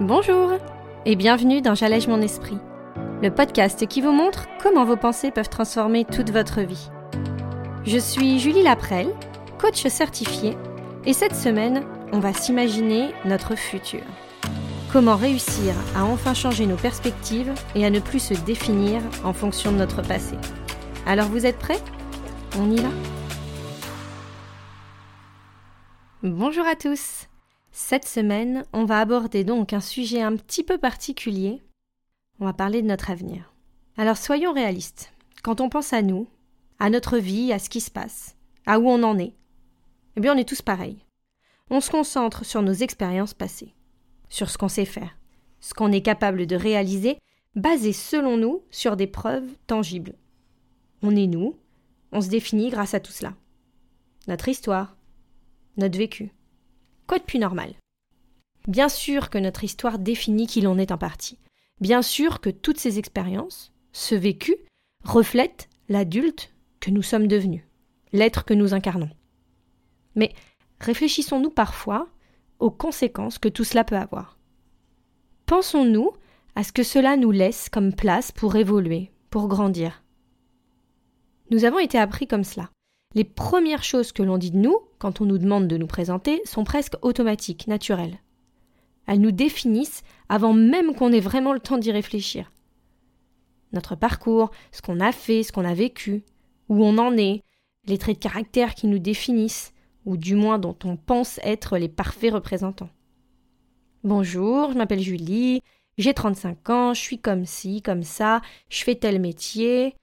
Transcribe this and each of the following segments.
Bonjour et bienvenue dans J'allège mon esprit, le podcast qui vous montre comment vos pensées peuvent transformer toute votre vie. Je suis Julie Laprelle, coach certifiée, et cette semaine, on va s'imaginer notre futur. Comment réussir à enfin changer nos perspectives et à ne plus se définir en fonction de notre passé. Alors vous êtes prêts? On y va? Bonjour à tous cette semaine, on va aborder donc un sujet un petit peu particulier. On va parler de notre avenir. Alors soyons réalistes. Quand on pense à nous, à notre vie, à ce qui se passe, à où on en est, eh bien on est tous pareils. On se concentre sur nos expériences passées, sur ce qu'on sait faire, ce qu'on est capable de réaliser, basé selon nous sur des preuves tangibles. On est nous, on se définit grâce à tout cela. Notre histoire, notre vécu. De plus normal Bien sûr que notre histoire définit qui l'on est en partie. Bien sûr que toutes ces expériences, ce vécu, reflètent l'adulte que nous sommes devenus, l'être que nous incarnons. Mais réfléchissons-nous parfois aux conséquences que tout cela peut avoir. Pensons-nous à ce que cela nous laisse comme place pour évoluer, pour grandir. Nous avons été appris comme cela. Les premières choses que l'on dit de nous, quand on nous demande de nous présenter, sont presque automatiques, naturelles. Elles nous définissent avant même qu'on ait vraiment le temps d'y réfléchir. Notre parcours, ce qu'on a fait, ce qu'on a vécu, où on en est, les traits de caractère qui nous définissent, ou du moins dont on pense être les parfaits représentants. Bonjour, je m'appelle Julie, j'ai 35 ans, je suis comme ci, comme ça, je fais tel métier,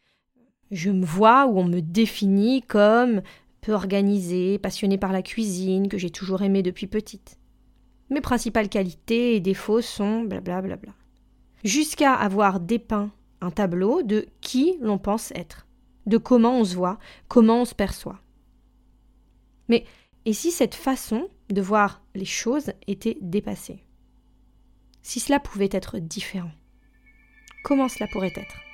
je me vois ou on me définit comme peu organisée, passionnée par la cuisine, que j'ai toujours aimée depuis petite. Mes principales qualités et défauts sont blablabla. Bla Jusqu'à avoir dépeint un tableau de qui l'on pense être, de comment on se voit, comment on se perçoit. Mais et si cette façon de voir les choses était dépassée? Si cela pouvait être différent Comment cela pourrait être?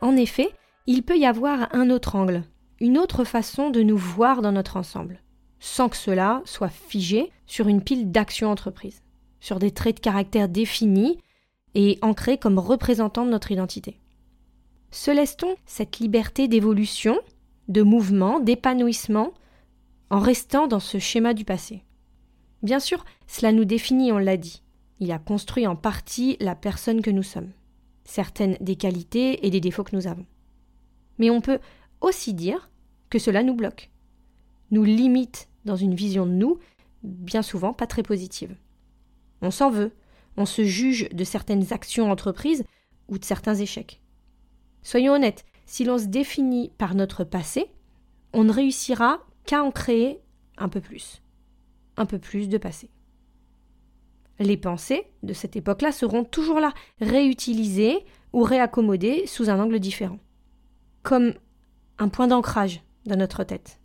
En effet, il peut y avoir un autre angle, une autre façon de nous voir dans notre ensemble, sans que cela soit figé sur une pile d'actions entreprises, sur des traits de caractère définis et ancrés comme représentants de notre identité. Se laisse-t-on cette liberté d'évolution, de mouvement, d'épanouissement, en restant dans ce schéma du passé? Bien sûr, cela nous définit, on l'a dit. Il a construit en partie la personne que nous sommes certaines des qualités et des défauts que nous avons. Mais on peut aussi dire que cela nous bloque, nous limite dans une vision de nous bien souvent pas très positive. On s'en veut, on se juge de certaines actions entreprises ou de certains échecs. Soyons honnêtes, si l'on se définit par notre passé, on ne réussira qu'à en créer un peu plus, un peu plus de passé. Les pensées de cette époque-là seront toujours là, réutilisées ou réaccommodées sous un angle différent, comme un point d'ancrage dans notre tête.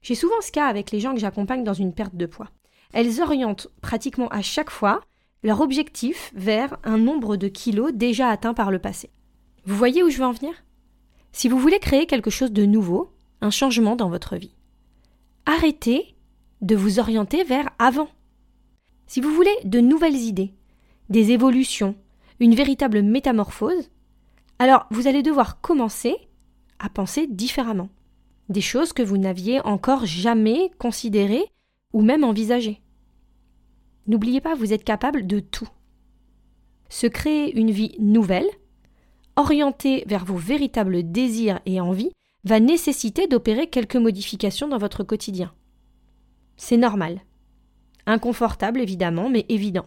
J'ai souvent ce cas avec les gens que j'accompagne dans une perte de poids. Elles orientent pratiquement à chaque fois leur objectif vers un nombre de kilos déjà atteint par le passé. Vous voyez où je veux en venir? Si vous voulez créer quelque chose de nouveau, un changement dans votre vie, arrêtez de vous orienter vers avant. Si vous voulez de nouvelles idées, des évolutions, une véritable métamorphose, alors vous allez devoir commencer à penser différemment. Des choses que vous n'aviez encore jamais considérées ou même envisagées. N'oubliez pas, vous êtes capable de tout. Se créer une vie nouvelle, orientée vers vos véritables désirs et envies, va nécessiter d'opérer quelques modifications dans votre quotidien. C'est normal. Inconfortable évidemment, mais évident.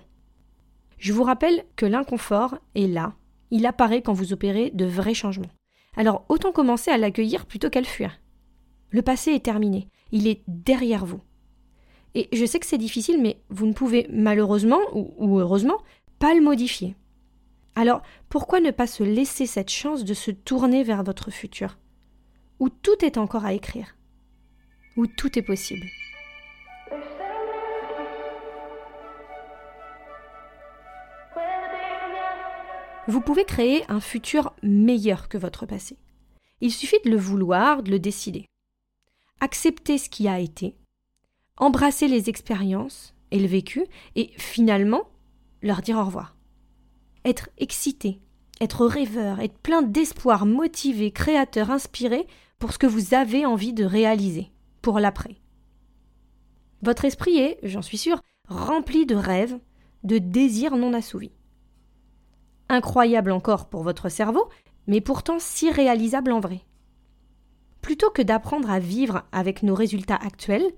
Je vous rappelle que l'inconfort est là, il apparaît quand vous opérez de vrais changements. Alors autant commencer à l'accueillir plutôt qu'à le fuir. Le passé est terminé, il est derrière vous. Et je sais que c'est difficile, mais vous ne pouvez malheureusement ou, heureusement pas le modifier. Alors pourquoi ne pas se laisser cette chance de se tourner vers votre futur, où tout est encore à écrire, où tout est possible. Vous pouvez créer un futur meilleur que votre passé. Il suffit de le vouloir, de le décider. accepter ce qui a été, embrasser les expériences et le vécu, et finalement leur dire au revoir. Être excité, être rêveur, être plein d'espoir, motivé, créateur, inspiré pour ce que vous avez envie de réaliser, pour l'après. Votre esprit est, j'en suis sûre, rempli de rêves, de désirs non assouvis. Incroyable encore pour votre cerveau, mais pourtant si réalisable en vrai. Plutôt que d'apprendre à vivre avec nos résultats actuels,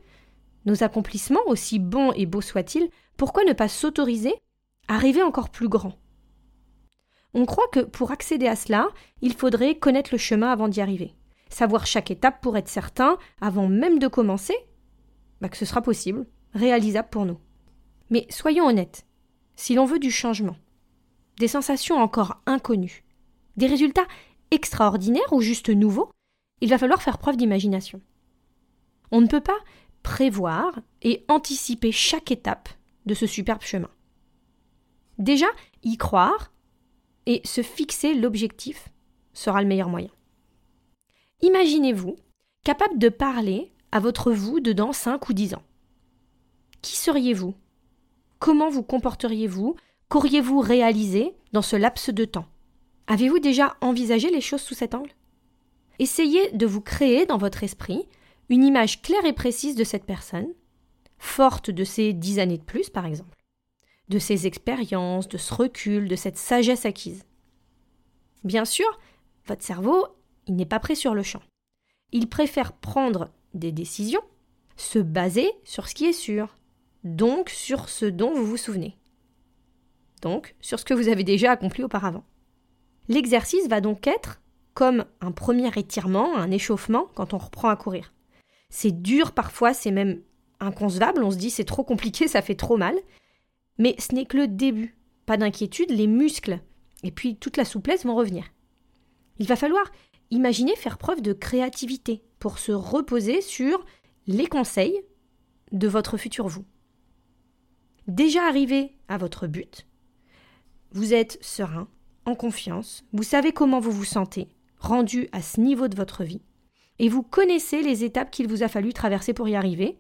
nos accomplissements, aussi bons et beaux soient-ils, pourquoi ne pas s'autoriser à rêver encore plus grand? On croit que pour accéder à cela, il faudrait connaître le chemin avant d'y arriver, savoir chaque étape pour être certain, avant même de commencer, bah, que ce sera possible, réalisable pour nous. Mais soyons honnêtes, si l'on veut du changement, des sensations encore inconnues, des résultats extraordinaires ou juste nouveaux, il va falloir faire preuve d'imagination. On ne peut pas prévoir et anticiper chaque étape de ce superbe chemin. Déjà, y croire et se fixer l'objectif sera le meilleur moyen. Imaginez-vous capable de parler à votre vous de dans 5 ou 10 ans. Qui seriez-vous? Comment vous comporteriez-vous? Qu'auriez-vous réalisé dans ce laps de temps? Avez-vous déjà envisagé les choses sous cet angle? Essayez de vous créer dans votre esprit une image claire et précise de cette personne, forte de ses dix années de plus, par exemple, de ses expériences, de ce recul, de cette sagesse acquise. Bien sûr, votre cerveau, il n'est pas prêt sur le champ. Il préfère prendre des décisions, se baser sur ce qui est sûr, donc sur ce dont vous vous souvenez, donc sur ce que vous avez déjà accompli auparavant. L'exercice va donc être comme un premier étirement, un échauffement quand on reprend à courir. C'est dur parfois, c'est même inconcevable, on se dit c'est trop compliqué, ça fait trop mal, mais ce n'est que le début. Pas d'inquiétude, les muscles et puis toute la souplesse vont revenir. Il va falloir imaginer faire preuve de créativité pour se reposer sur les conseils de votre futur vous. Déjà arrivé à votre but, vous êtes serein, en confiance, vous savez comment vous vous sentez, rendu à ce niveau de votre vie, et vous connaissez les étapes qu'il vous a fallu traverser pour y arriver,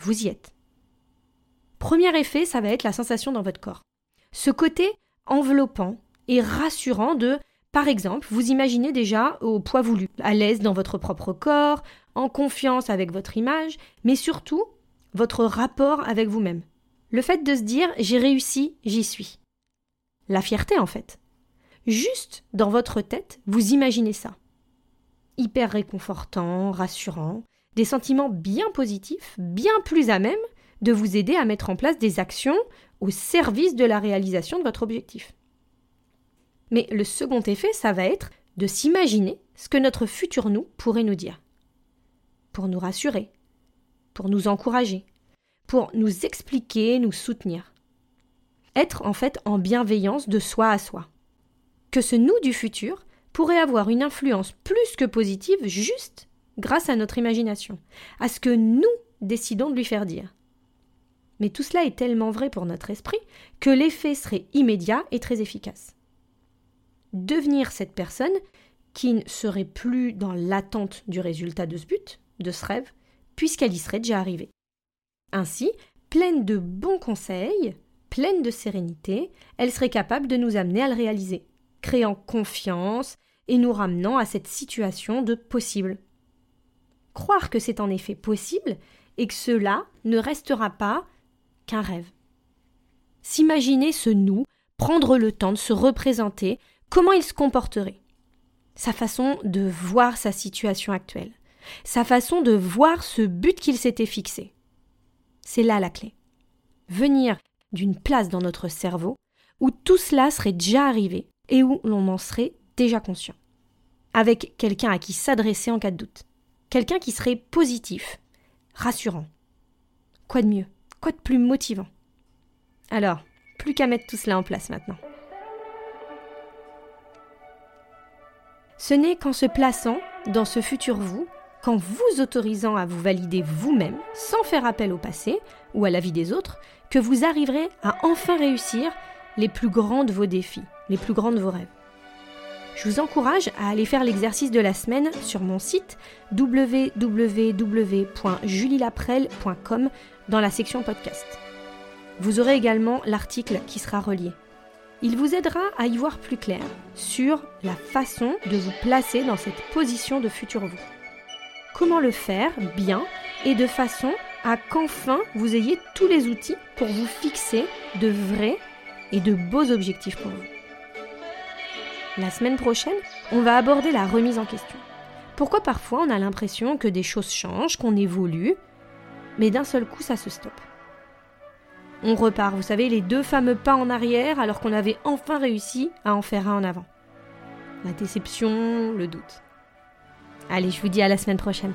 vous y êtes. Premier effet, ça va être la sensation dans votre corps. Ce côté enveloppant et rassurant de, par exemple, vous imaginez déjà au poids voulu, à l'aise dans votre propre corps, en confiance avec votre image, mais surtout votre rapport avec vous-même. Le fait de se dire j'ai réussi, j'y suis. La fierté en fait. Juste dans votre tête, vous imaginez ça. Hyper réconfortant, rassurant, des sentiments bien positifs, bien plus à même de vous aider à mettre en place des actions au service de la réalisation de votre objectif. Mais le second effet, ça va être de s'imaginer ce que notre futur nous pourrait nous dire. Pour nous rassurer, pour nous encourager, pour nous expliquer, nous soutenir. Être en fait en bienveillance de soi à soi que ce nous du futur pourrait avoir une influence plus que positive juste grâce à notre imagination, à ce que nous décidons de lui faire dire. Mais tout cela est tellement vrai pour notre esprit que l'effet serait immédiat et très efficace. Devenir cette personne qui ne serait plus dans l'attente du résultat de ce but, de ce rêve, puisqu'elle y serait déjà arrivée. Ainsi, pleine de bons conseils, pleine de sérénité, elle serait capable de nous amener à le réaliser créant confiance et nous ramenant à cette situation de possible. Croire que c'est en effet possible et que cela ne restera pas qu'un rêve. S'imaginer ce nous, prendre le temps de se représenter, comment il se comporterait. Sa façon de voir sa situation actuelle. Sa façon de voir ce but qu'il s'était fixé. C'est là la clé. Venir d'une place dans notre cerveau où tout cela serait déjà arrivé et où l'on en serait déjà conscient. Avec quelqu'un à qui s'adresser en cas de doute. Quelqu'un qui serait positif, rassurant. Quoi de mieux Quoi de plus motivant? Alors, plus qu'à mettre tout cela en place maintenant. Ce n'est qu'en se plaçant dans ce futur vous, qu'en vous autorisant à vous valider vous-même, sans faire appel au passé ou à la vie des autres, que vous arriverez à enfin réussir les plus grands de vos défis, les plus grands de vos rêves. Je vous encourage à aller faire l'exercice de la semaine sur mon site www.julielaprel.com dans la section podcast. Vous aurez également l'article qui sera relié. Il vous aidera à y voir plus clair sur la façon de vous placer dans cette position de futur vous. Comment le faire bien et de façon à qu'enfin vous ayez tous les outils pour vous fixer de vrais et de beaux objectifs pour vous. La semaine prochaine, on va aborder la remise en question. Pourquoi parfois on a l'impression que des choses changent, qu'on évolue, mais d'un seul coup ça se stoppe? On repart, vous savez, les deux fameux pas en arrière alors qu'on avait enfin réussi à en faire un en avant. La déception, le doute. Allez, je vous dis à la semaine prochaine.